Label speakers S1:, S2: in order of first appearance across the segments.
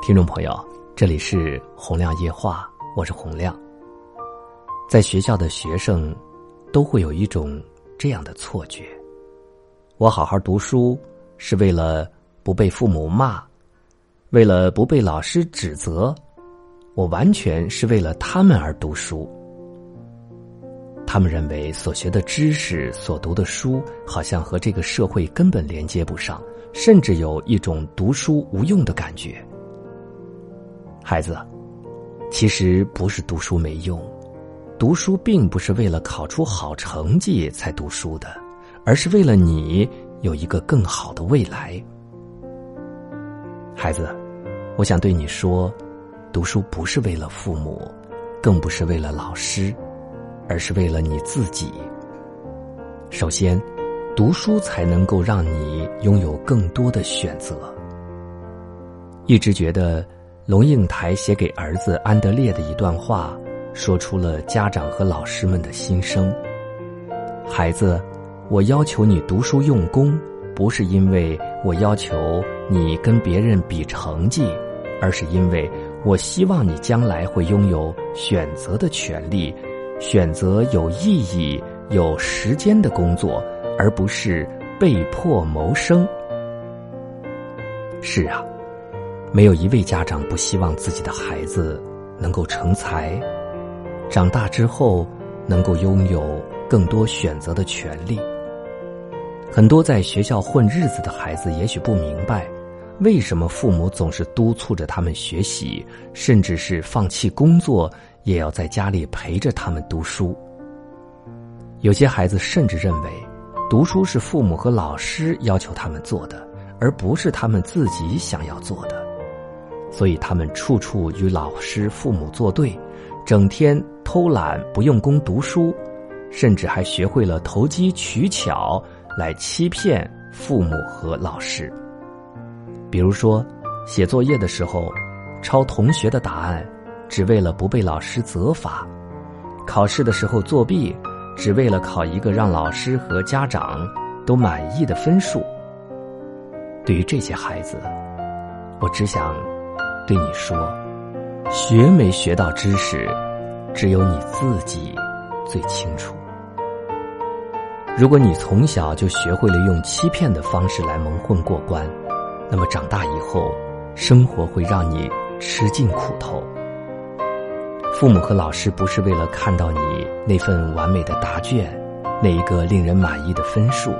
S1: 听众朋友，这里是洪亮夜话，我是洪亮。在学校的学生，都会有一种这样的错觉：我好好读书是为了不被父母骂，为了不被老师指责，我完全是为了他们而读书。他们认为所学的知识、所读的书，好像和这个社会根本连接不上，甚至有一种读书无用的感觉。孩子，其实不是读书没用，读书并不是为了考出好成绩才读书的，而是为了你有一个更好的未来。孩子，我想对你说，读书不是为了父母，更不是为了老师，而是为了你自己。首先，读书才能够让你拥有更多的选择。一直觉得。龙应台写给儿子安德烈的一段话，说出了家长和老师们的心声。孩子，我要求你读书用功，不是因为我要求你跟别人比成绩，而是因为我希望你将来会拥有选择的权利，选择有意义、有时间的工作，而不是被迫谋生。是啊。没有一位家长不希望自己的孩子能够成才，长大之后能够拥有更多选择的权利。很多在学校混日子的孩子也许不明白，为什么父母总是督促着他们学习，甚至是放弃工作也要在家里陪着他们读书。有些孩子甚至认为，读书是父母和老师要求他们做的，而不是他们自己想要做的。所以他们处处与老师、父母作对，整天偷懒不用功读书，甚至还学会了投机取巧来欺骗父母和老师。比如说，写作业的时候抄同学的答案，只为了不被老师责罚；考试的时候作弊，只为了考一个让老师和家长都满意的分数。对于这些孩子，我只想。对你说，学没学到知识，只有你自己最清楚。如果你从小就学会了用欺骗的方式来蒙混过关，那么长大以后，生活会让你吃尽苦头。父母和老师不是为了看到你那份完美的答卷，那一个令人满意的分数，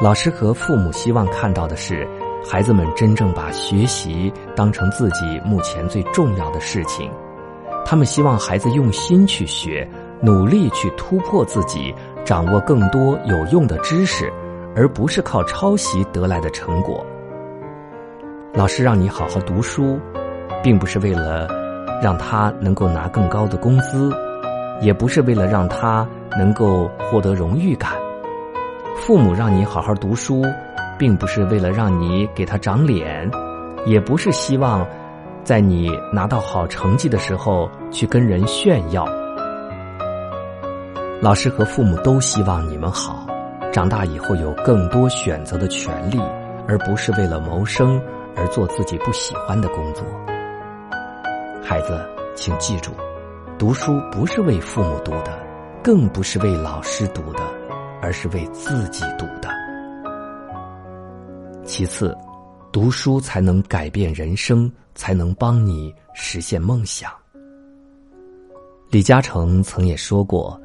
S1: 老师和父母希望看到的是。孩子们真正把学习当成自己目前最重要的事情，他们希望孩子用心去学，努力去突破自己，掌握更多有用的知识，而不是靠抄袭得来的成果。老师让你好好读书，并不是为了让他能够拿更高的工资，也不是为了让他能够获得荣誉感。父母让你好好读书。并不是为了让你给他长脸，也不是希望在你拿到好成绩的时候去跟人炫耀。老师和父母都希望你们好，长大以后有更多选择的权利，而不是为了谋生而做自己不喜欢的工作。孩子，请记住，读书不是为父母读的，更不是为老师读的，而是为自己读的。其次，读书才能改变人生，才能帮你实现梦想。李嘉诚曾也说过：“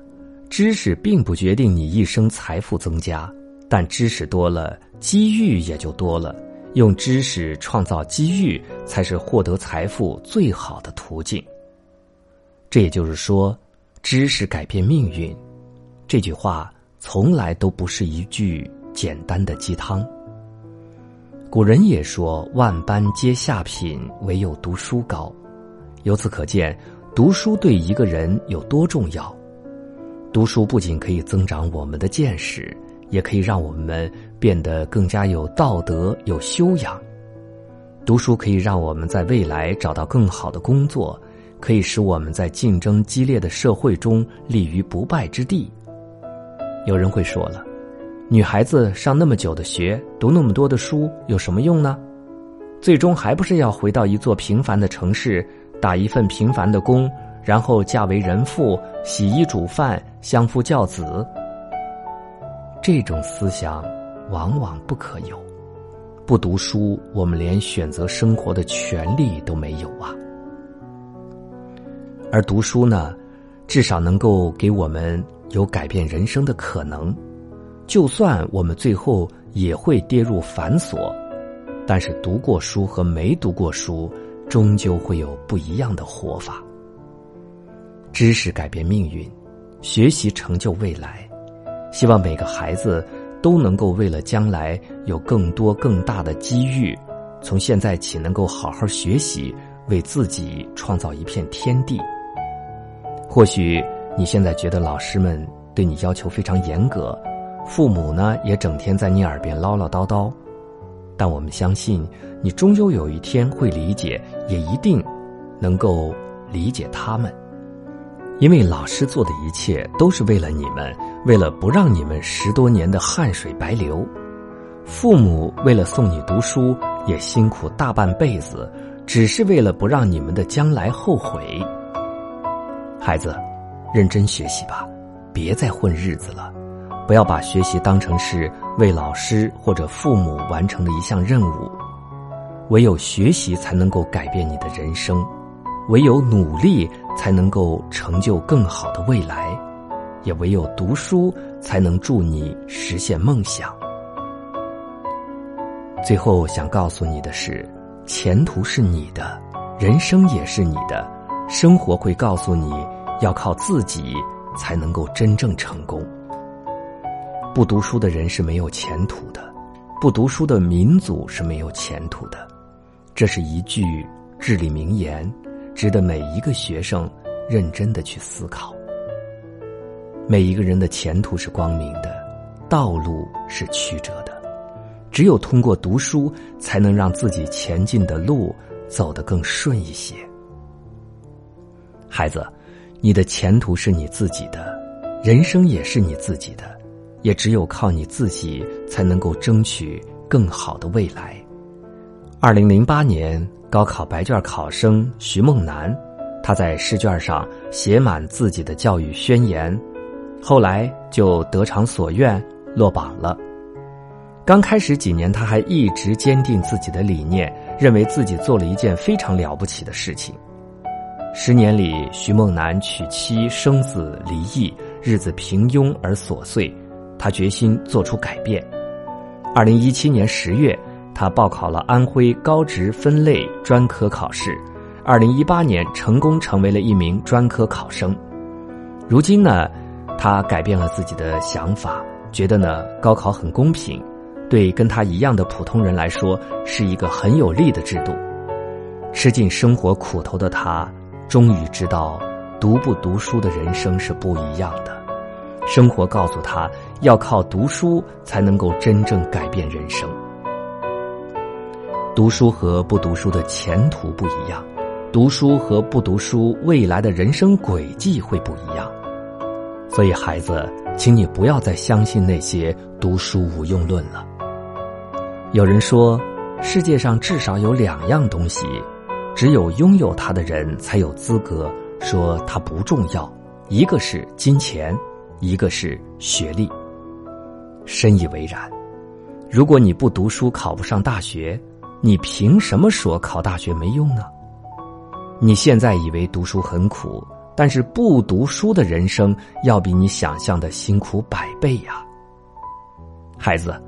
S1: 知识并不决定你一生财富增加，但知识多了，机遇也就多了。用知识创造机遇，才是获得财富最好的途径。”这也就是说，知识改变命运。这句话从来都不是一句简单的鸡汤。古人也说：“万般皆下品，唯有读书高。”由此可见，读书对一个人有多重要。读书不仅可以增长我们的见识，也可以让我们变得更加有道德、有修养。读书可以让我们在未来找到更好的工作，可以使我们在竞争激烈的社会中立于不败之地。有人会说了。女孩子上那么久的学，读那么多的书有什么用呢？最终还不是要回到一座平凡的城市，打一份平凡的工，然后嫁为人妇，洗衣煮饭，相夫教子。这种思想往往不可有。不读书，我们连选择生活的权利都没有啊。而读书呢，至少能够给我们有改变人生的可能。就算我们最后也会跌入繁琐，但是读过书和没读过书，终究会有不一样的活法。知识改变命运，学习成就未来。希望每个孩子都能够为了将来有更多更大的机遇，从现在起能够好好学习，为自己创造一片天地。或许你现在觉得老师们对你要求非常严格。父母呢，也整天在你耳边唠唠叨叨，但我们相信，你终究有一天会理解，也一定能够理解他们，因为老师做的一切都是为了你们，为了不让你们十多年的汗水白流；父母为了送你读书，也辛苦大半辈子，只是为了不让你们的将来后悔。孩子，认真学习吧，别再混日子了。不要把学习当成是为老师或者父母完成的一项任务，唯有学习才能够改变你的人生，唯有努力才能够成就更好的未来，也唯有读书才能助你实现梦想。最后想告诉你的是，前途是你的，人生也是你的，生活会告诉你要靠自己才能够真正成功。不读书的人是没有前途的，不读书的民族是没有前途的，这是一句至理名言，值得每一个学生认真的去思考。每一个人的前途是光明的，道路是曲折的，只有通过读书，才能让自己前进的路走得更顺一些。孩子，你的前途是你自己的，人生也是你自己的。也只有靠你自己，才能够争取更好的未来。二零零八年高考白卷考生徐梦楠，他在试卷上写满自己的教育宣言，后来就得偿所愿落榜了。刚开始几年，他还一直坚定自己的理念，认为自己做了一件非常了不起的事情。十年里，徐梦楠娶妻生子离异，日子平庸而琐碎。他决心做出改变。二零一七年十月，他报考了安徽高职分类专科考试。二零一八年，成功成为了一名专科考生。如今呢，他改变了自己的想法，觉得呢高考很公平，对跟他一样的普通人来说是一个很有利的制度。吃尽生活苦头的他，终于知道，读不读书的人生是不一样的。生活告诉他，要靠读书才能够真正改变人生。读书和不读书的前途不一样，读书和不读书未来的人生轨迹会不一样。所以，孩子，请你不要再相信那些读书无用论了。有人说，世界上至少有两样东西，只有拥有它的人才有资格说它不重要，一个是金钱。一个是学历，深以为然。如果你不读书考不上大学，你凭什么说考大学没用呢？你现在以为读书很苦，但是不读书的人生要比你想象的辛苦百倍呀！孩子，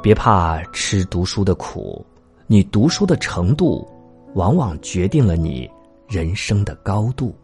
S1: 别怕吃读书的苦，你读书的程度，往往决定了你人生的高度。